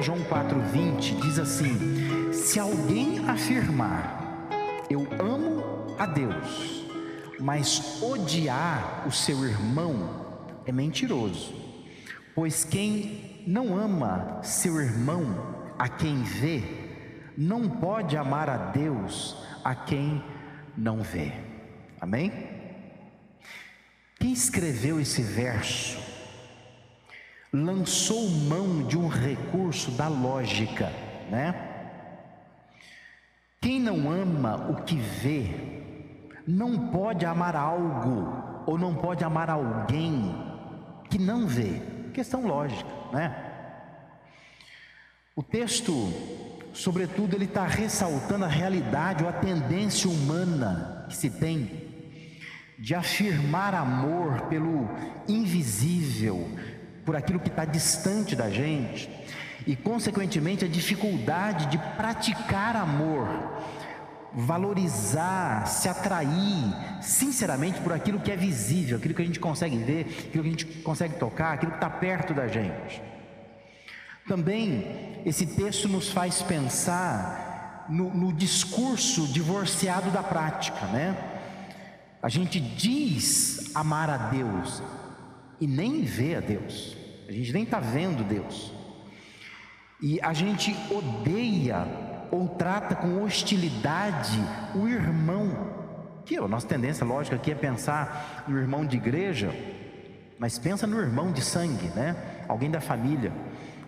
1 João 4,20 diz assim: Se alguém afirmar, eu amo a Deus, mas odiar o seu irmão, é mentiroso. Pois quem não ama seu irmão a quem vê, não pode amar a Deus a quem não vê. Amém? Quem escreveu esse verso lançou mão de um recurso da lógica, né? Quem não ama o que vê, não pode amar algo ou não pode amar alguém que não vê. Questão lógica, né? O texto, sobretudo, ele está ressaltando a realidade ou a tendência humana que se tem de afirmar amor pelo invisível, por aquilo que está distante da gente, e, consequentemente, a dificuldade de praticar amor, valorizar, se atrair, sinceramente, por aquilo que é visível, aquilo que a gente consegue ver, aquilo que a gente consegue tocar, aquilo que está perto da gente. Também, esse texto nos faz pensar no, no discurso divorciado da prática, né? A gente diz amar a Deus e nem vê a Deus. A gente nem está vendo Deus. E a gente odeia ou trata com hostilidade o irmão. Que a nossa tendência lógica aqui é pensar no irmão de igreja, mas pensa no irmão de sangue, né? Alguém da família,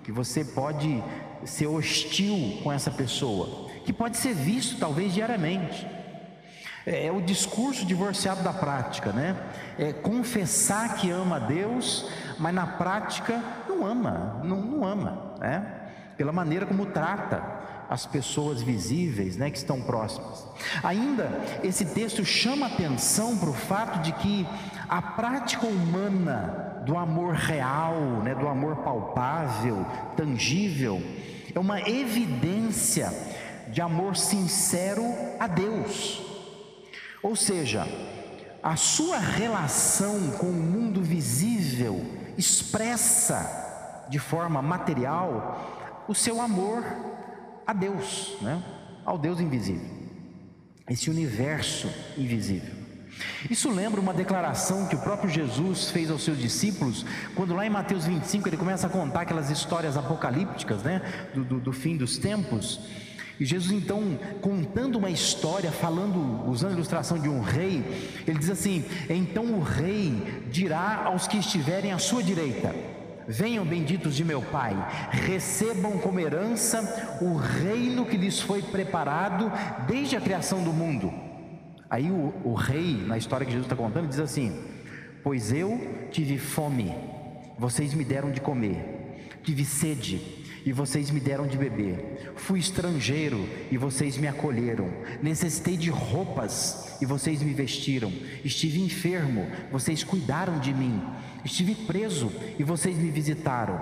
que você pode ser hostil com essa pessoa, que pode ser visto talvez diariamente. É, é o discurso divorciado da prática, né? É confessar que ama a Deus, mas na prática não ama, não, não ama, né? Pela maneira como trata as pessoas visíveis, né, que estão próximas. Ainda esse texto chama atenção para o fato de que a prática humana do amor real, né, do amor palpável, tangível, é uma evidência de amor sincero a Deus. Ou seja, a sua relação com o mundo visível expressa de forma material o seu amor a Deus, né? ao Deus invisível, esse universo invisível. Isso lembra uma declaração que o próprio Jesus fez aos seus discípulos, quando lá em Mateus 25 ele começa a contar aquelas histórias apocalípticas, né, do, do, do fim dos tempos. E Jesus então, contando uma história, falando, usando a ilustração de um rei, ele diz assim: Então o rei dirá aos que estiverem à sua direita: Venham benditos de meu Pai, recebam como herança o reino que lhes foi preparado desde a criação do mundo. Aí o, o rei, na história que Jesus está contando, diz assim: Pois eu tive fome, vocês me deram de comer, tive sede, e vocês me deram de beber. Fui estrangeiro e vocês me acolheram. Necessitei de roupas e vocês me vestiram. Estive enfermo, vocês cuidaram de mim. Estive preso e vocês me visitaram.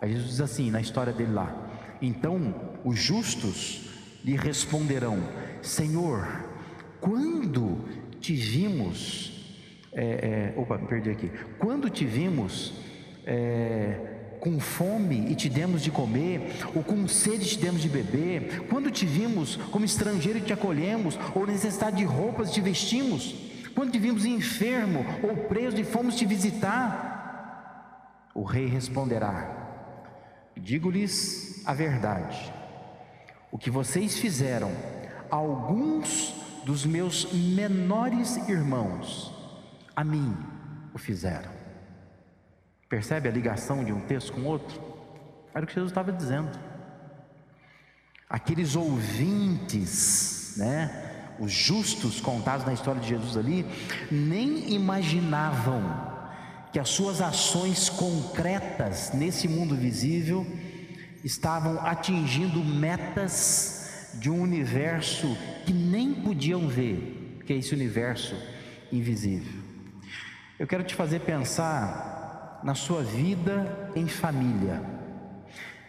Aí Jesus diz assim na história dele lá: Então os justos lhe responderão: Senhor, quando te vimos. É, é, opa, perdi aqui. Quando te vimos. É, com fome e te demos de comer, ou com sede te demos de beber, quando te vimos como estrangeiro te acolhemos, ou necessidade de roupas te vestimos, quando te vimos enfermo ou preso e fomos te visitar? O rei responderá: Digo-lhes a verdade, o que vocês fizeram, alguns dos meus menores irmãos, a mim o fizeram. Percebe a ligação de um texto com outro? Era o que Jesus estava dizendo. Aqueles ouvintes, né, os justos contados na história de Jesus ali, nem imaginavam que as suas ações concretas nesse mundo visível estavam atingindo metas de um universo que nem podiam ver, que é esse universo invisível. Eu quero te fazer pensar na sua vida em família.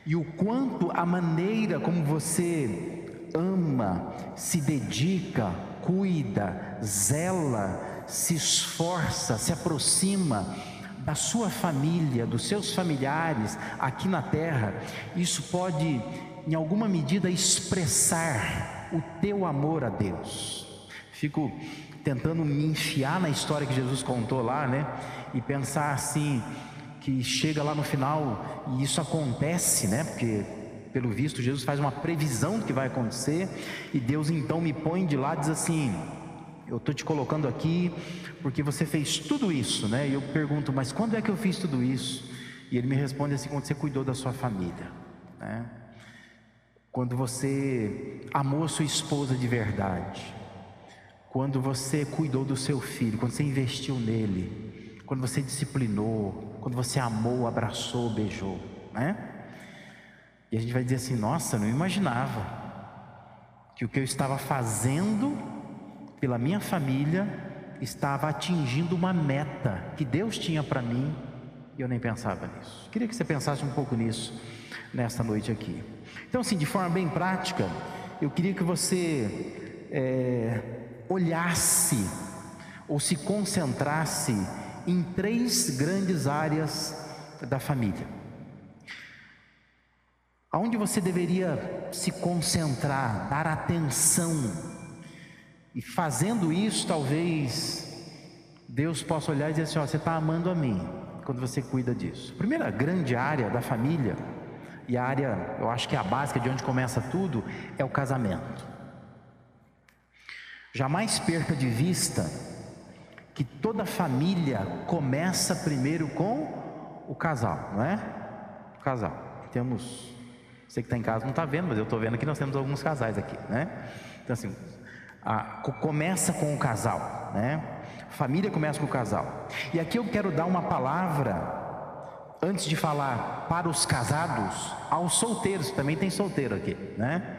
E o quanto a maneira como você ama, se dedica, cuida, zela, se esforça, se aproxima da sua família, dos seus familiares aqui na terra, isso pode, em alguma medida, expressar o teu amor a Deus. Fico tentando me enfiar na história que Jesus contou lá, né? E pensar assim, que chega lá no final e isso acontece, né? Porque pelo visto Jesus faz uma previsão do que vai acontecer e Deus então me põe de lá e diz assim: eu estou te colocando aqui porque você fez tudo isso, né? E eu pergunto, mas quando é que eu fiz tudo isso? E ele me responde assim: quando você cuidou da sua família, né? Quando você amou sua esposa de verdade, quando você cuidou do seu filho, quando você investiu nele, quando você disciplinou, quando você amou, abraçou, beijou, né? E a gente vai dizer assim: nossa, não imaginava que o que eu estava fazendo pela minha família, estava atingindo uma meta que Deus tinha para mim e eu nem pensava nisso. Queria que você pensasse um pouco nisso nesta noite aqui. Então, assim, de forma bem prática, eu queria que você é, olhasse ou se concentrasse em três grandes áreas da família. Aonde você deveria se concentrar, dar atenção e fazendo isso, talvez Deus possa olhar e dizer assim: ó, você está amando a mim quando você cuida disso. Primeira grande área da família, e a área, eu acho que é a básica de onde começa tudo, é o casamento. Jamais perca de vista que toda família começa primeiro com o casal, não é? O casal. Temos, você que está em casa não está vendo, mas eu estou vendo que nós temos alguns casais aqui, né? Então assim, a, começa com o casal, né? Família começa com o casal. E aqui eu quero dar uma palavra antes de falar para os casados, aos solteiros, também tem solteiro aqui, né?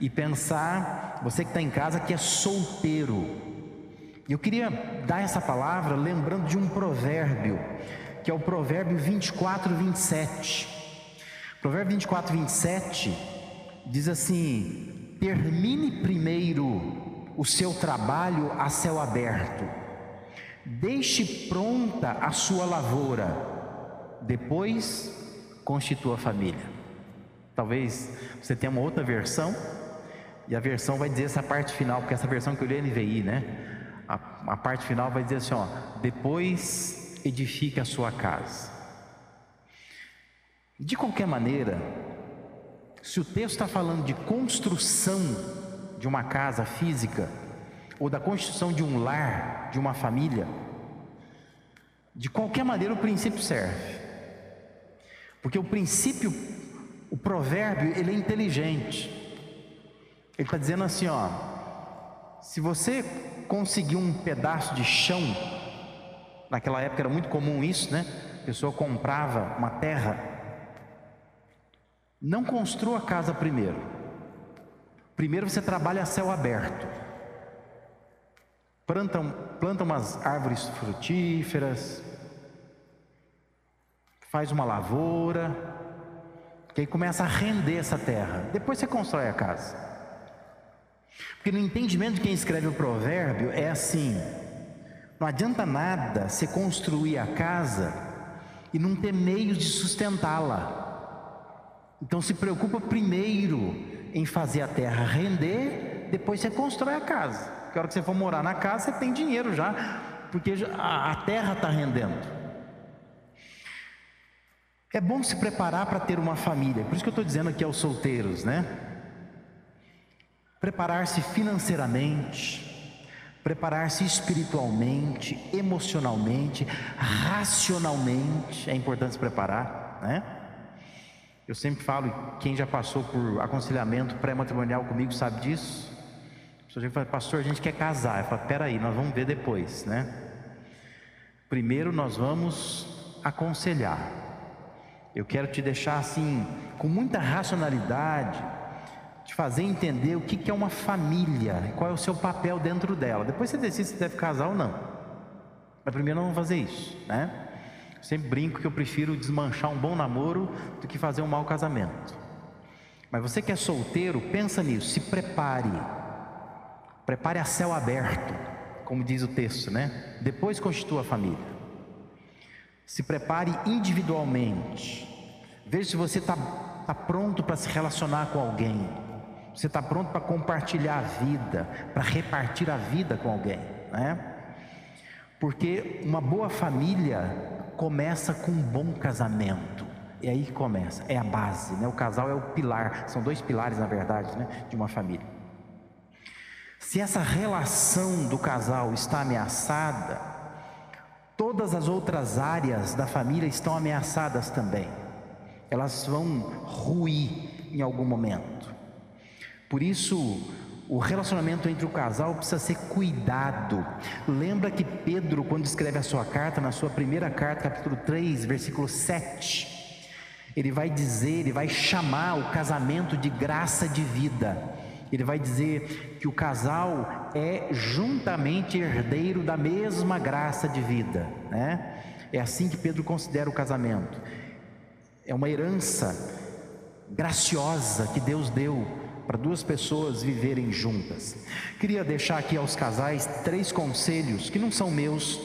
E pensar, você que está em casa que é solteiro. Eu queria dar essa palavra lembrando de um provérbio, que é o provérbio 24, 27. Provérbio 24, 27 diz assim: termine primeiro o seu trabalho a céu aberto. Deixe pronta a sua lavoura, depois constitua a família. Talvez você tenha uma outra versão, e a versão vai dizer essa parte final, porque essa versão que eu li é NVI, né? A, a parte final vai dizer assim: ó, depois edifique a sua casa. De qualquer maneira, se o texto está falando de construção de uma casa física, ou da construção de um lar, de uma família, de qualquer maneira o princípio serve. Porque o princípio, o provérbio, ele é inteligente. Ele está dizendo assim: ó, se você conseguir um pedaço de chão, naquela época era muito comum isso, né? A pessoa comprava uma terra, não construa a casa primeiro. Primeiro você trabalha a céu aberto. Planta, planta umas árvores frutíferas, faz uma lavoura, que aí começa a render essa terra. Depois você constrói a casa. Porque no entendimento de quem escreve o provérbio é assim: não adianta nada você construir a casa e não ter meios de sustentá-la. Então se preocupa primeiro em fazer a terra render, depois você constrói a casa. Porque a hora que você for morar na casa, você tem dinheiro já, porque a, terra está rendendo. É bom se preparar para ter uma família, por isso que eu estou dizendo aqui aos solteiros, né? Preparar-se financeiramente, preparar-se espiritualmente, emocionalmente, racionalmente, é importante se preparar, né? Eu sempre falo, quem já passou por aconselhamento pré-matrimonial comigo sabe disso. A pessoa fala, pastor, a gente quer casar. Eu falo, peraí, nós vamos ver depois, né? Primeiro nós vamos aconselhar. Eu quero te deixar assim, com muita racionalidade, te fazer entender o que é uma família, qual é o seu papel dentro dela. Depois você decide se deve casar ou não. Mas primeiro nós vamos fazer isso, né? Sempre brinco que eu prefiro desmanchar um bom namoro do que fazer um mau casamento. Mas você que é solteiro, pensa nisso, se prepare. Prepare a céu aberto, como diz o texto, né? Depois constitua a família. Se prepare individualmente. Veja se você está tá pronto para se relacionar com alguém. Você está pronto para compartilhar a vida, para repartir a vida com alguém, né? Porque uma boa família começa com um bom casamento. É aí que começa, é a base, né? O casal é o pilar, são dois pilares, na verdade, né? de uma família. Se essa relação do casal está ameaçada, todas as outras áreas da família estão ameaçadas também. Elas vão ruir em algum momento. Por isso, o relacionamento entre o casal precisa ser cuidado. Lembra que Pedro, quando escreve a sua carta, na sua primeira carta, capítulo 3, versículo 7, ele vai dizer, ele vai chamar o casamento de graça de vida. Ele vai dizer que o casal é juntamente herdeiro da mesma graça de vida, né? É assim que Pedro considera o casamento. É uma herança graciosa que Deus deu para duas pessoas viverem juntas. Queria deixar aqui aos casais três conselhos que não são meus,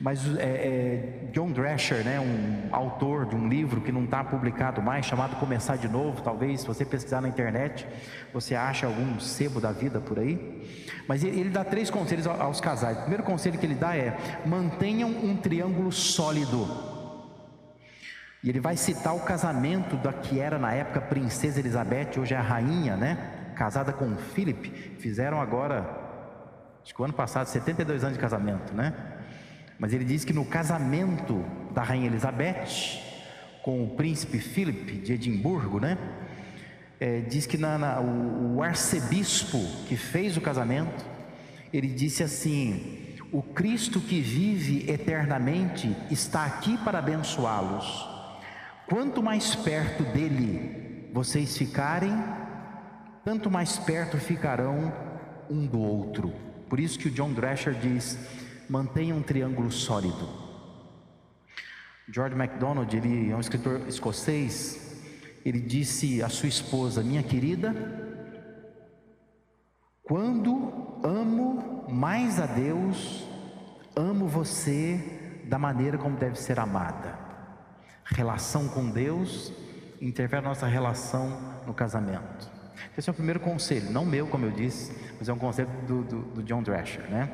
mas é, é, John Drescher, né, um autor de um livro que não está publicado mais, chamado Começar de Novo, talvez se você pesquisar na internet, você acha algum sebo da vida por aí. Mas ele, dá três conselhos aos casais. O primeiro conselho que ele dá é: mantenham um triângulo sólido. E ele vai citar o casamento da que era na época princesa Elizabeth, hoje é a rainha, né? Casada com Philip. Fizeram agora, acho que o ano passado, 72 anos de casamento, né? Mas ele diz que no casamento da rainha Elizabeth com o príncipe Philip de Edimburgo, né? É, diz que na, na, o, o arcebispo que fez o casamento, ele disse assim: O Cristo que vive eternamente está aqui para abençoá-los. Quanto mais perto dele vocês ficarem, tanto mais perto ficarão um do outro. Por isso que o John Drescher diz: mantenha um triângulo sólido. George MacDonald, ele é um escritor escocês, ele disse à sua esposa: Minha querida, quando amo mais a Deus, amo você da maneira como deve ser amada. Relação com Deus interfere na nossa relação no casamento. Esse é o primeiro conselho, não meu, como eu disse, mas é um conselho do, do, do John Drescher, né?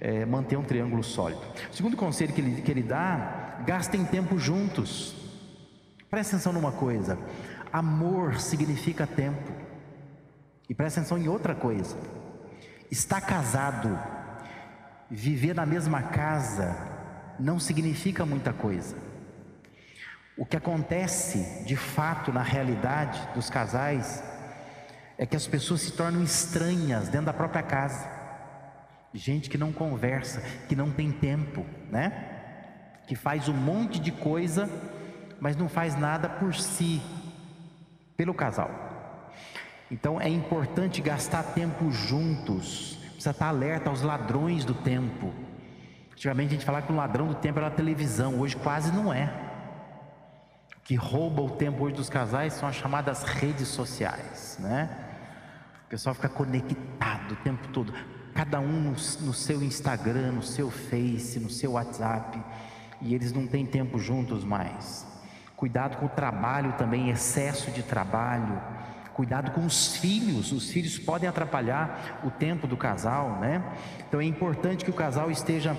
é, manter um triângulo sólido. O segundo conselho que ele, que ele dá: gastem tempo juntos. Presta atenção numa coisa: amor significa tempo. E presta atenção em outra coisa: estar casado, viver na mesma casa, não significa muita coisa. O que acontece de fato na realidade dos casais é que as pessoas se tornam estranhas dentro da própria casa gente que não conversa, que não tem tempo, né? Que faz um monte de coisa, mas não faz nada por si, pelo casal. Então é importante gastar tempo juntos, precisa estar alerta aos ladrões do tempo. Antigamente a gente falava que o ladrão do tempo era a televisão, hoje quase não é. Que rouba o tempo hoje dos casais são as chamadas redes sociais, né? O pessoal fica conectado o tempo todo cada um no seu Instagram, no seu Face, no seu WhatsApp, e eles não têm tempo juntos mais. Cuidado com o trabalho também, excesso de trabalho. Cuidado com os filhos, os filhos podem atrapalhar o tempo do casal, né? Então é importante que o casal esteja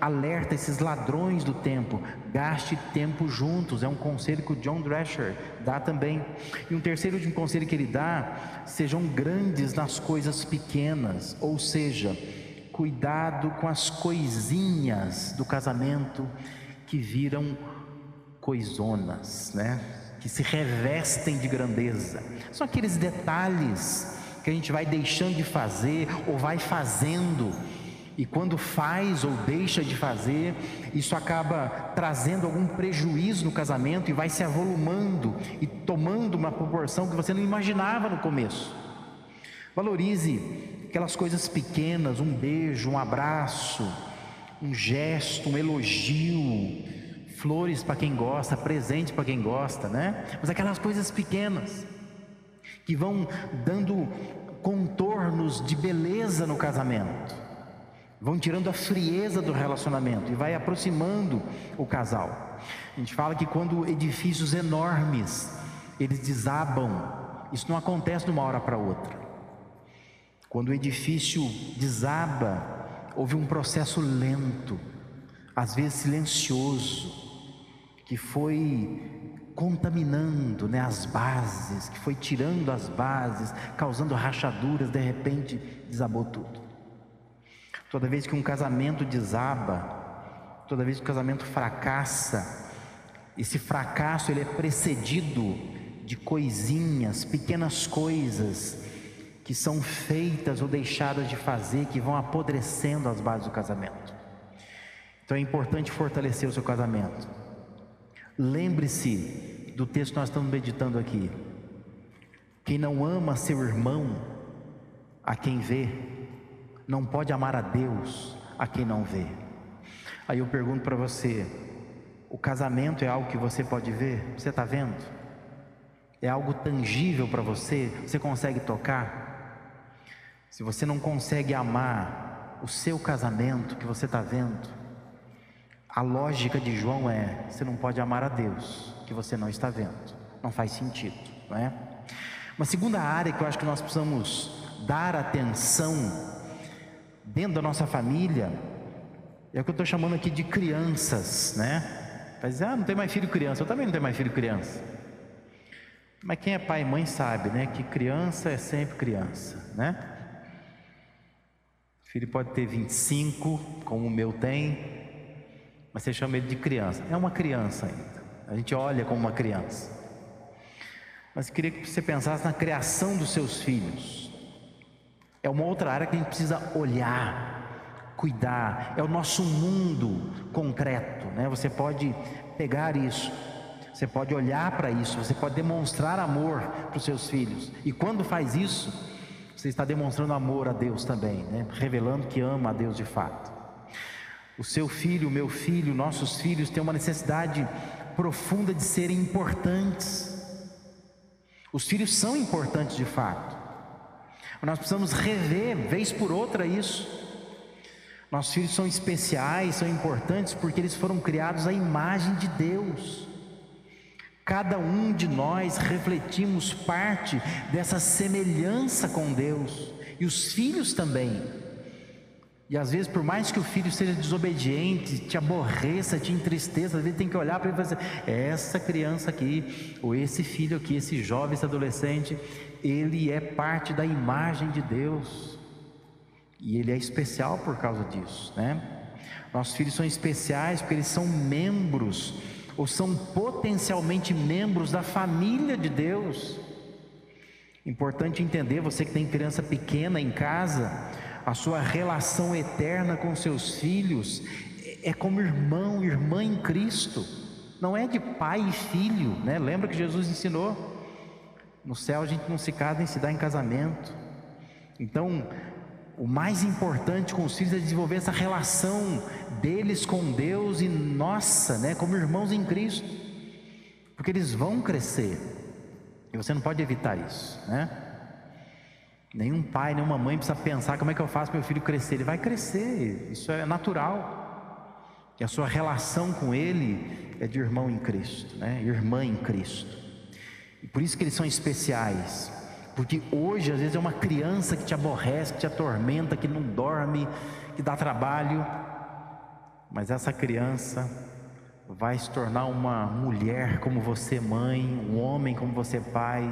alerta esses ladrões do tempo, gaste tempo juntos, é um conselho que o John Drescher dá também. E um terceiro de um conselho que ele dá, sejam grandes nas coisas pequenas, ou seja, cuidado com as coisinhas do casamento que viram coisonas, né? Que se revestem de grandeza. São aqueles detalhes que a gente vai deixando de fazer ou vai fazendo e quando faz ou deixa de fazer, isso acaba trazendo algum prejuízo no casamento e vai se avolumando e tomando uma proporção que você não imaginava no começo. Valorize aquelas coisas pequenas, um beijo, um abraço, um gesto, um elogio, flores para quem gosta, presente para quem gosta, né? Mas aquelas coisas pequenas que vão dando contornos de beleza no casamento vão tirando a frieza do relacionamento e vai aproximando o casal. A gente fala que quando edifícios enormes eles desabam, isso não acontece de uma hora para outra. Quando o edifício desaba, houve um processo lento, às vezes silencioso, que foi contaminando né, as bases, que foi tirando as bases, causando rachaduras, de repente desabou tudo. Toda vez que um casamento desaba, toda vez que o casamento fracassa, esse fracasso ele é precedido de coisinhas, pequenas coisas que são feitas ou deixadas de fazer, que vão apodrecendo as bases do casamento. Então é importante fortalecer o seu casamento. Lembre-se do texto que nós estamos meditando aqui. Quem não ama seu irmão, a quem vê, não pode amar a Deus a quem não vê. Aí eu pergunto para você: o casamento é algo que você pode ver? Você está vendo? É algo tangível para você? Você consegue tocar? Se você não consegue amar o seu casamento que você está vendo, a lógica de João é: você não pode amar a Deus que você não está vendo. Não faz sentido, não é? Uma segunda área que eu acho que nós precisamos dar atenção dentro da nossa família, é o que eu estou chamando aqui de crianças, né? Vai ah, não tem mais filho criança, eu também não tenho mais filho criança. Mas quem é pai e mãe sabe, né? Que criança é sempre criança, né? Filho pode ter 25, como o meu tem, mas você chama ele de criança. É uma criança ainda. A gente olha como uma criança. Mas queria que você pensasse na criação dos seus filhos. É uma outra área que a gente precisa olhar, cuidar. É o nosso mundo concreto, né? Você pode pegar isso, você pode olhar para isso, você pode demonstrar amor para os seus filhos. E quando faz isso, você está demonstrando amor a Deus também, né? Revelando que ama a Deus de fato. O seu filho, o meu filho, nossos filhos têm uma necessidade profunda de serem importantes. Os filhos são importantes de fato. Nós precisamos rever, vez por outra, isso. Nossos filhos são especiais, são importantes porque eles foram criados à imagem de Deus. Cada um de nós refletimos parte dessa semelhança com Deus, e os filhos também. E às vezes, por mais que o filho seja desobediente, te aborreça, te entristeça, às vezes tem que olhar para ele e falar assim, essa criança aqui, ou esse filho aqui, esse jovem, esse adolescente, ele é parte da imagem de Deus. E ele é especial por causa disso, né? Nossos filhos são especiais porque eles são membros ou são potencialmente membros da família de Deus. Importante entender, você que tem criança pequena em casa, a sua relação eterna com seus filhos é como irmão, irmã em Cristo. Não é de pai e filho, né? Lembra que Jesus ensinou? No céu a gente não se casa nem se dá em casamento. Então, o mais importante com os filhos é desenvolver essa relação deles com Deus e nossa, né, como irmãos em Cristo. Porque eles vão crescer. E você não pode evitar isso, né? Nenhum pai, nenhuma mãe precisa pensar como é que eu faço meu filho crescer. Ele vai crescer, isso é natural. E a sua relação com ele é de irmão em Cristo, né? Irmã em Cristo. Por isso que eles são especiais. Porque hoje, às vezes, é uma criança que te aborrece, que te atormenta, que não dorme, que dá trabalho. Mas essa criança vai se tornar uma mulher como você, mãe, um homem como você, pai.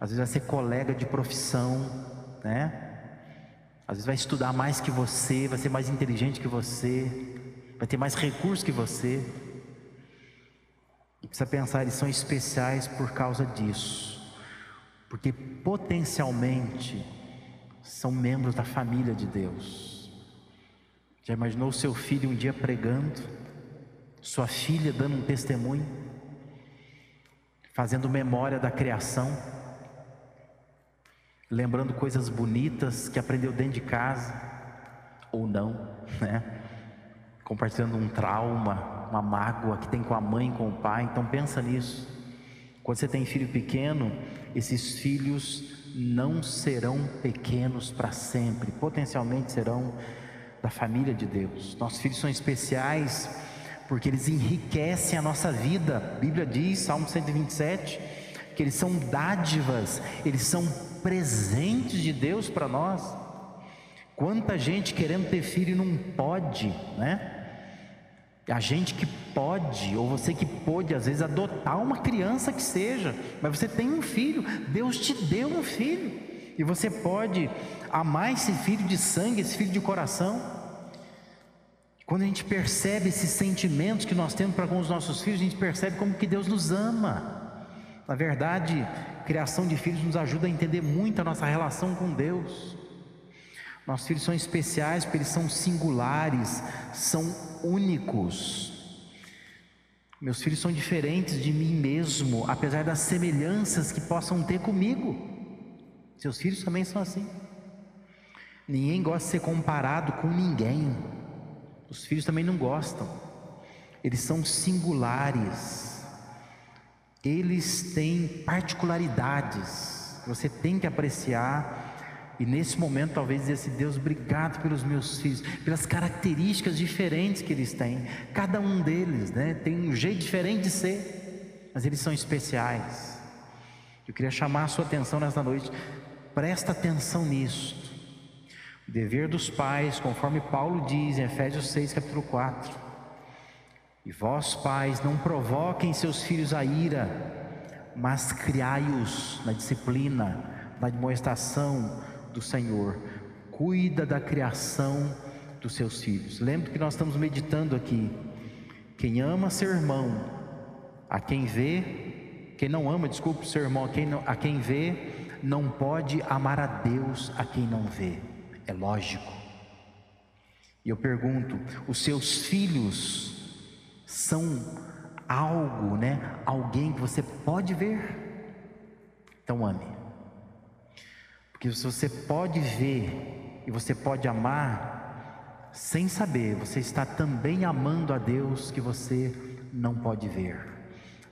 Às vezes vai ser colega de profissão, né? Às vezes vai estudar mais que você, vai ser mais inteligente que você, vai ter mais recursos que você. E precisa pensar, eles são especiais por causa disso, porque potencialmente são membros da família de Deus. Já imaginou seu filho um dia pregando, sua filha dando um testemunho, fazendo memória da criação, lembrando coisas bonitas que aprendeu dentro de casa, ou não, né? Compartilhando um trauma, uma mágoa que tem com a mãe, com o pai. Então pensa nisso. Quando você tem filho pequeno, esses filhos não serão pequenos para sempre, potencialmente serão da família de Deus. Nossos filhos são especiais porque eles enriquecem a nossa vida. A Bíblia diz, Salmo 127, que eles são dádivas, eles são presentes de Deus para nós. Quanta gente querendo ter filho e não pode, né? A gente que pode, ou você que pôde, às vezes, adotar uma criança que seja, mas você tem um filho, Deus te deu um filho, e você pode amar esse filho de sangue, esse filho de coração. Quando a gente percebe esses sentimentos que nós temos para com os nossos filhos, a gente percebe como que Deus nos ama. Na verdade, criação de filhos nos ajuda a entender muito a nossa relação com Deus. Nossos filhos são especiais porque eles são singulares, são únicos. Meus filhos são diferentes de mim mesmo, apesar das semelhanças que possam ter comigo. Seus filhos também são assim. Ninguém gosta de ser comparado com ninguém. Os filhos também não gostam. Eles são singulares. Eles têm particularidades você tem que apreciar e nesse momento, talvez dizer assim: Deus, obrigado pelos meus filhos, pelas características diferentes que eles têm. Cada um deles né, tem um jeito diferente de ser, mas eles são especiais. Eu queria chamar a sua atenção nesta noite. Presta atenção nisso. O dever dos pais, conforme Paulo diz em Efésios 6, capítulo 4. E vós, pais, não provoquem seus filhos a ira, mas criai-os na disciplina, na admoestação, do Senhor, cuida da criação dos seus filhos. Lembre que nós estamos meditando aqui. Quem ama seu irmão, a quem vê, quem não ama, desculpe, seu irmão, a quem, não, a quem vê, não pode amar a Deus a quem não vê. É lógico. E eu pergunto: os seus filhos são algo, né? Alguém que você pode ver? Então ame que você pode ver e você pode amar sem saber, você está também amando a Deus que você não pode ver.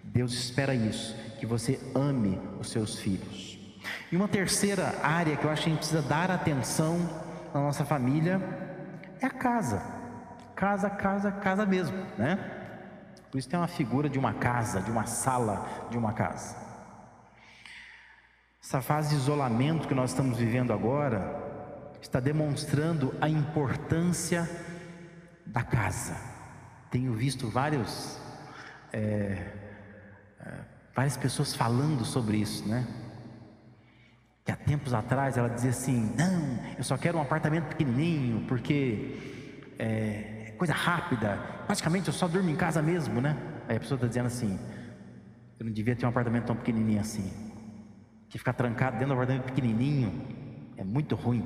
Deus espera isso, que você ame os seus filhos. E uma terceira área que eu acho que a gente precisa dar atenção na nossa família é a casa. Casa, casa, casa mesmo, né? Por isso tem uma figura de uma casa, de uma sala de uma casa. Essa fase de isolamento que nós estamos vivendo agora está demonstrando a importância da casa. Tenho visto vários, é, é, várias pessoas falando sobre isso, né? Que há tempos atrás ela dizia assim: não, eu só quero um apartamento pequenininho porque é, é coisa rápida. Praticamente eu só durmo em casa mesmo, né? Aí a pessoa está dizendo assim: eu não devia ter um apartamento tão pequenininho assim que ficar trancado dentro do apartamento pequenininho é muito ruim.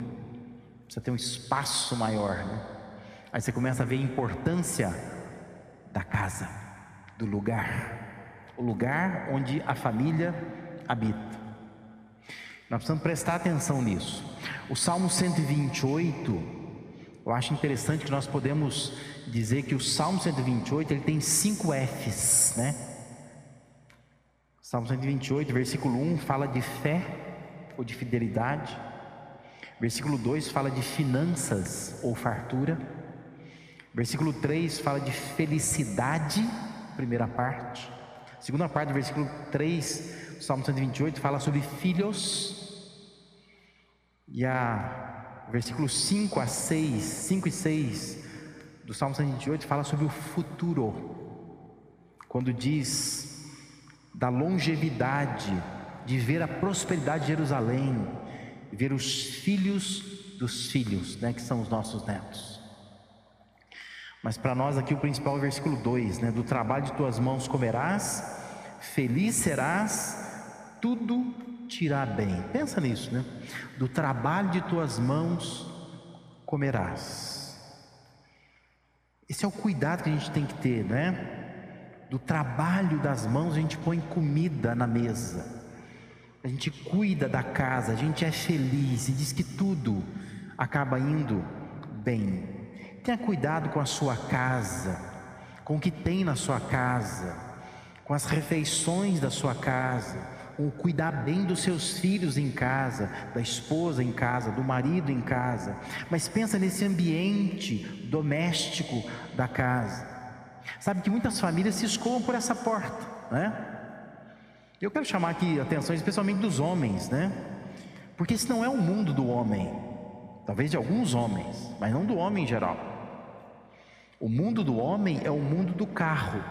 Precisa ter um espaço maior, né? Aí você começa a ver a importância da casa, do lugar, o lugar onde a família habita. Nós precisamos prestar atenção nisso. O Salmo 128, eu acho interessante que nós podemos dizer que o Salmo 128 ele tem cinco Fs, né? Salmo 128, versículo 1 fala de fé ou de fidelidade. Versículo 2 fala de finanças ou fartura. Versículo 3 fala de felicidade, primeira parte. Segunda parte do versículo 3, Salmo 128 fala sobre filhos. E a versículo 5 a 6, 5 e 6 do Salmo 128 fala sobre o futuro. Quando diz da longevidade, de ver a prosperidade de Jerusalém, ver os filhos dos filhos, né, que são os nossos netos. Mas para nós aqui o principal é o versículo 2, né? Do trabalho de tuas mãos comerás, feliz serás, tudo te irá bem. Pensa nisso, né? Do trabalho de tuas mãos comerás. Esse é o cuidado que a gente tem que ter, né? Do trabalho das mãos, a gente põe comida na mesa, a gente cuida da casa, a gente é feliz e diz que tudo acaba indo bem. Tenha cuidado com a sua casa, com o que tem na sua casa, com as refeições da sua casa, o cuidar bem dos seus filhos em casa, da esposa em casa, do marido em casa. Mas pensa nesse ambiente doméstico da casa. Sabe que muitas famílias se escoam por essa porta, né? Eu quero chamar aqui a atenção especialmente dos homens, né? Porque esse não é o mundo do homem, talvez de alguns homens, mas não do homem em geral. O mundo do homem é o mundo do carro.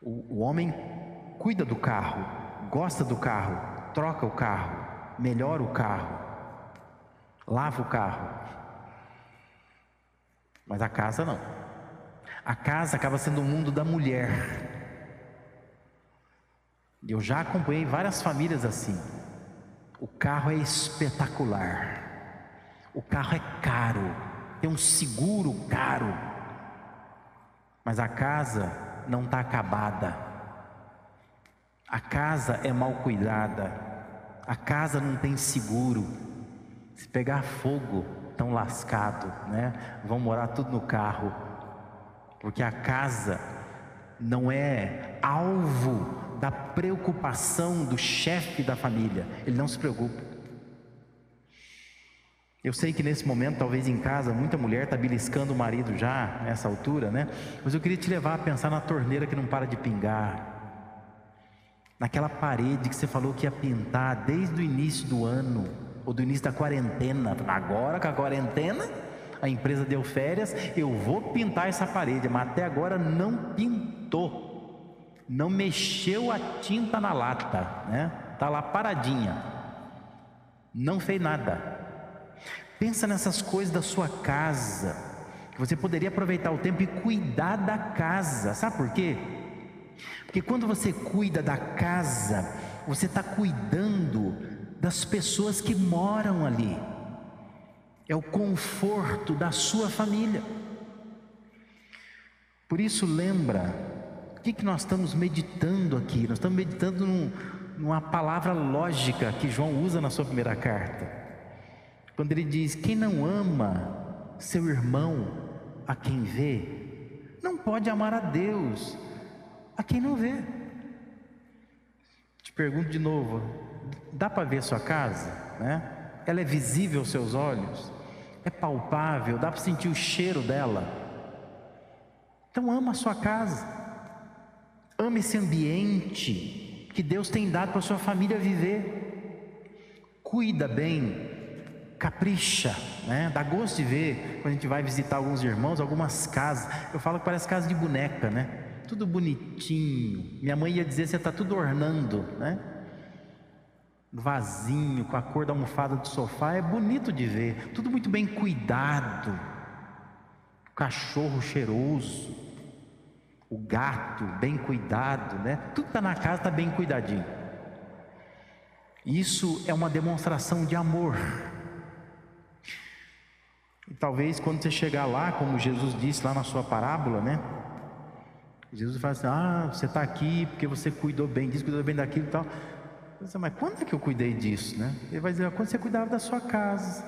O, o homem cuida do carro, gosta do carro, troca o carro, melhora o carro, lava o carro. Mas a casa não. A casa acaba sendo o mundo da mulher. Eu já acompanhei várias famílias assim. O carro é espetacular. O carro é caro, tem um seguro caro. Mas a casa não está acabada. A casa é mal cuidada. A casa não tem seguro. Se pegar fogo, estão lascado, né? Vão morar tudo no carro. Porque a casa não é alvo da preocupação do chefe da família. Ele não se preocupa. Eu sei que nesse momento, talvez em casa, muita mulher está beliscando o marido já, nessa altura, né? Mas eu queria te levar a pensar na torneira que não para de pingar, naquela parede que você falou que ia pintar desde o início do ano, ou do início da quarentena. Agora, com a quarentena, a empresa deu férias, eu vou pintar essa parede, mas até agora não pintou não mexeu a tinta na lata, né? Tá lá paradinha. Não fez nada. Pensa nessas coisas da sua casa, que você poderia aproveitar o tempo e cuidar da casa. Sabe por quê? Porque quando você cuida da casa, você está cuidando das pessoas que moram ali. É o conforto da sua família. Por isso lembra o que, que nós estamos meditando aqui? Nós estamos meditando num, numa palavra lógica que João usa na sua primeira carta. Quando ele diz: Quem não ama seu irmão a quem vê, não pode amar a Deus a quem não vê. Te pergunto de novo: dá para ver sua casa? Né? Ela é visível aos seus olhos? É palpável? Dá para sentir o cheiro dela? Então ama a sua casa. Ame esse ambiente que Deus tem dado para sua família viver. Cuida bem, capricha, né? Dá gosto de ver quando a gente vai visitar alguns irmãos, algumas casas. Eu falo que parece casa de boneca, né? Tudo bonitinho. Minha mãe ia dizer você está tudo ornando, né? Vazinho, com a cor da almofada do sofá, é bonito de ver. Tudo muito bem cuidado. Cachorro cheiroso o gato bem cuidado, né? Tudo está na casa, está bem cuidadinho. Isso é uma demonstração de amor. E talvez quando você chegar lá, como Jesus disse lá na sua parábola, né? Jesus fala assim: Ah, você está aqui porque você cuidou bem disso, cuidou bem daquilo e tal. Mas quando é que eu cuidei disso, né? Ele vai dizer: Quando você cuidava da sua casa,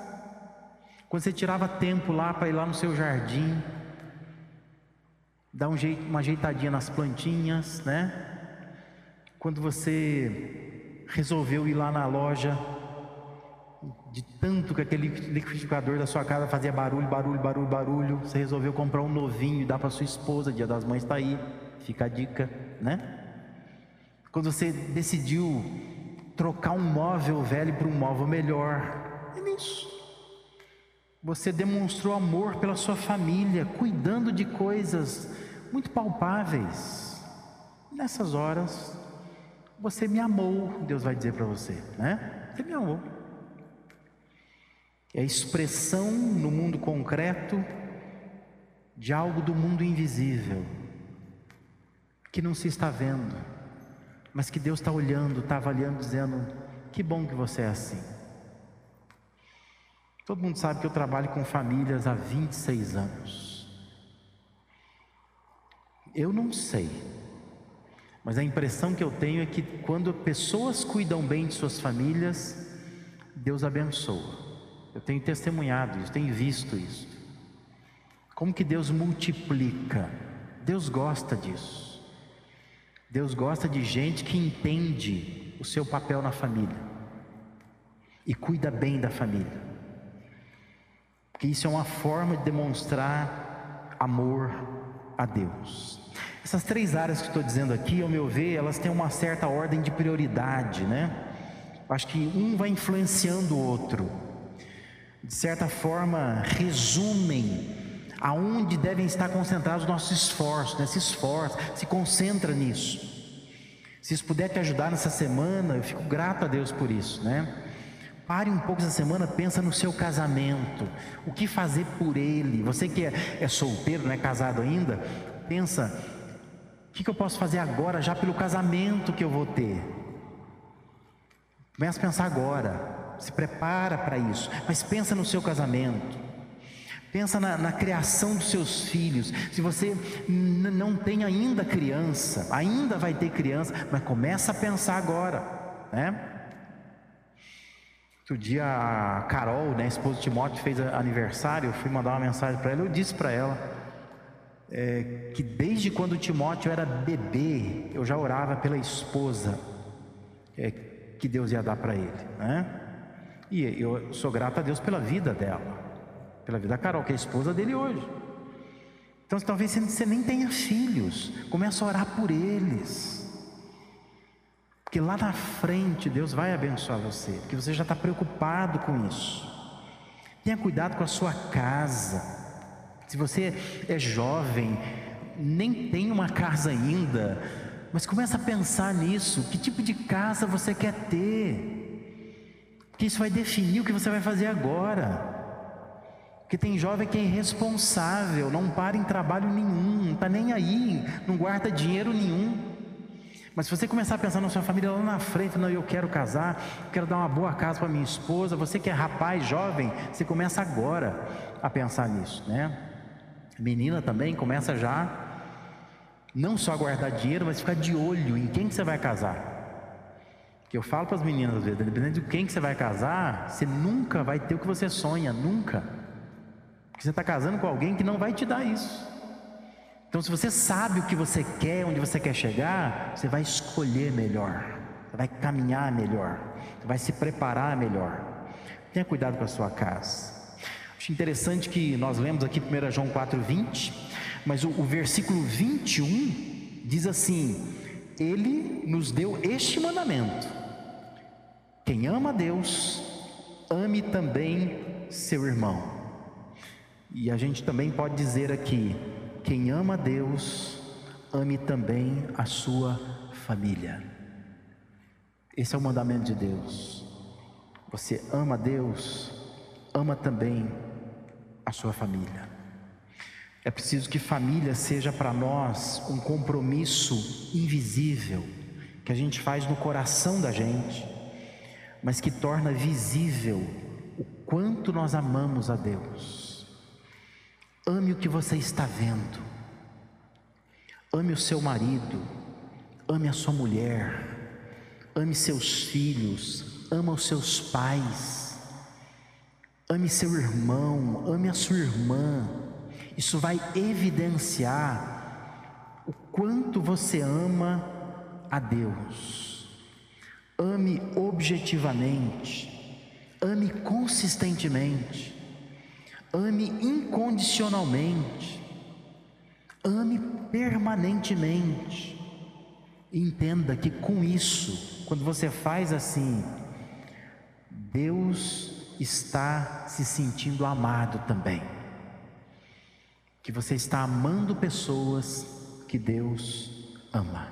quando você tirava tempo lá para ir lá no seu jardim, dá um jeito, uma ajeitadinha nas plantinhas, né? Quando você resolveu ir lá na loja, de tanto que aquele liquidificador da sua casa fazia barulho, barulho, barulho, barulho, você resolveu comprar um novinho e dar para sua esposa, Dia das Mães está aí, fica a dica, né? Quando você decidiu trocar um móvel velho por um móvel melhor, é nisso. Você demonstrou amor pela sua família, cuidando de coisas muito palpáveis. Nessas horas, você me amou, Deus vai dizer para você, né? Você me amou. É a expressão no mundo concreto de algo do mundo invisível, que não se está vendo, mas que Deus está olhando, está avaliando, dizendo: que bom que você é assim. Todo mundo sabe que eu trabalho com famílias há 26 anos. Eu não sei, mas a impressão que eu tenho é que quando pessoas cuidam bem de suas famílias, Deus abençoa. Eu tenho testemunhado isso, tenho visto isso. Como que Deus multiplica? Deus gosta disso. Deus gosta de gente que entende o seu papel na família e cuida bem da família. Porque isso é uma forma de demonstrar amor a Deus. Essas três áreas que estou dizendo aqui, ao meu ver, elas têm uma certa ordem de prioridade, né? Acho que um vai influenciando o outro. De certa forma, resumem aonde devem estar concentrados os nossos esforços, né? se esforça, se concentra nisso. Se isso puder te ajudar nessa semana, eu fico grato a Deus por isso, né? Pare um pouco essa semana, pensa no seu casamento, o que fazer por ele. Você que é, é solteiro, não é casado ainda, pensa, o que, que eu posso fazer agora já pelo casamento que eu vou ter? Começa a pensar agora, se prepara para isso, mas pensa no seu casamento. Pensa na, na, criação dos seus filhos. Se você não tem ainda criança, ainda vai ter criança, mas começa a pensar agora, né? Outro dia a Carol, né, a esposa de Timóteo, fez aniversário. Eu fui mandar uma mensagem para ela. Eu disse para ela é, que desde quando Timóteo era bebê, eu já orava pela esposa é, que Deus ia dar para ele, né? E eu sou grato a Deus pela vida dela pela vida da Carol, que é a esposa dele hoje. Então talvez você nem tenha filhos, comece a orar por eles. Porque lá na frente Deus vai abençoar você, porque você já está preocupado com isso. Tenha cuidado com a sua casa. Se você é jovem, nem tem uma casa ainda, mas começa a pensar nisso. Que tipo de casa você quer ter? Porque isso vai definir o que você vai fazer agora. Porque tem jovem que é irresponsável, não para em trabalho nenhum, não está nem aí, não guarda dinheiro nenhum. Mas se você começar a pensar na sua família lá na frente, não, eu quero casar, quero dar uma boa casa para minha esposa, você que é rapaz, jovem, você começa agora a pensar nisso, né? Menina também começa já, não só a guardar dinheiro, mas ficar de olho em quem que você vai casar. Que eu falo para as meninas às vezes, dependendo de quem que você vai casar, você nunca vai ter o que você sonha, nunca. Porque você está casando com alguém que não vai te dar isso. Então, se você sabe o que você quer, onde você quer chegar, você vai escolher melhor, você vai caminhar melhor, você vai se preparar melhor. Tenha cuidado com a sua casa. Acho interessante que nós lemos aqui 1 João 4,20, mas o, o versículo 21 diz assim: Ele nos deu este mandamento: quem ama a Deus, ame também seu irmão. E a gente também pode dizer aqui: quem ama Deus, ame também a sua família. Esse é o mandamento de Deus. Você ama Deus, ama também a sua família. É preciso que família seja para nós um compromisso invisível, que a gente faz no coração da gente, mas que torna visível o quanto nós amamos a Deus. Ame o que você está vendo. Ame o seu marido. Ame a sua mulher. Ame seus filhos. Ama os seus pais. Ame seu irmão. Ame a sua irmã. Isso vai evidenciar o quanto você ama a Deus. Ame objetivamente. Ame consistentemente. Ame incondicionalmente. Ame permanentemente. Entenda que com isso, quando você faz assim, Deus está se sentindo amado também. Que você está amando pessoas que Deus ama.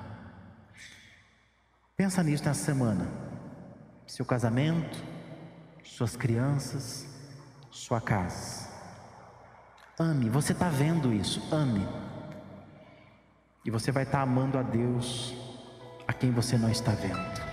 Pensa nisso nessa semana. Seu casamento, suas crianças, sua casa. Ame, você está vendo isso, ame. E você vai estar tá amando a Deus a quem você não está vendo.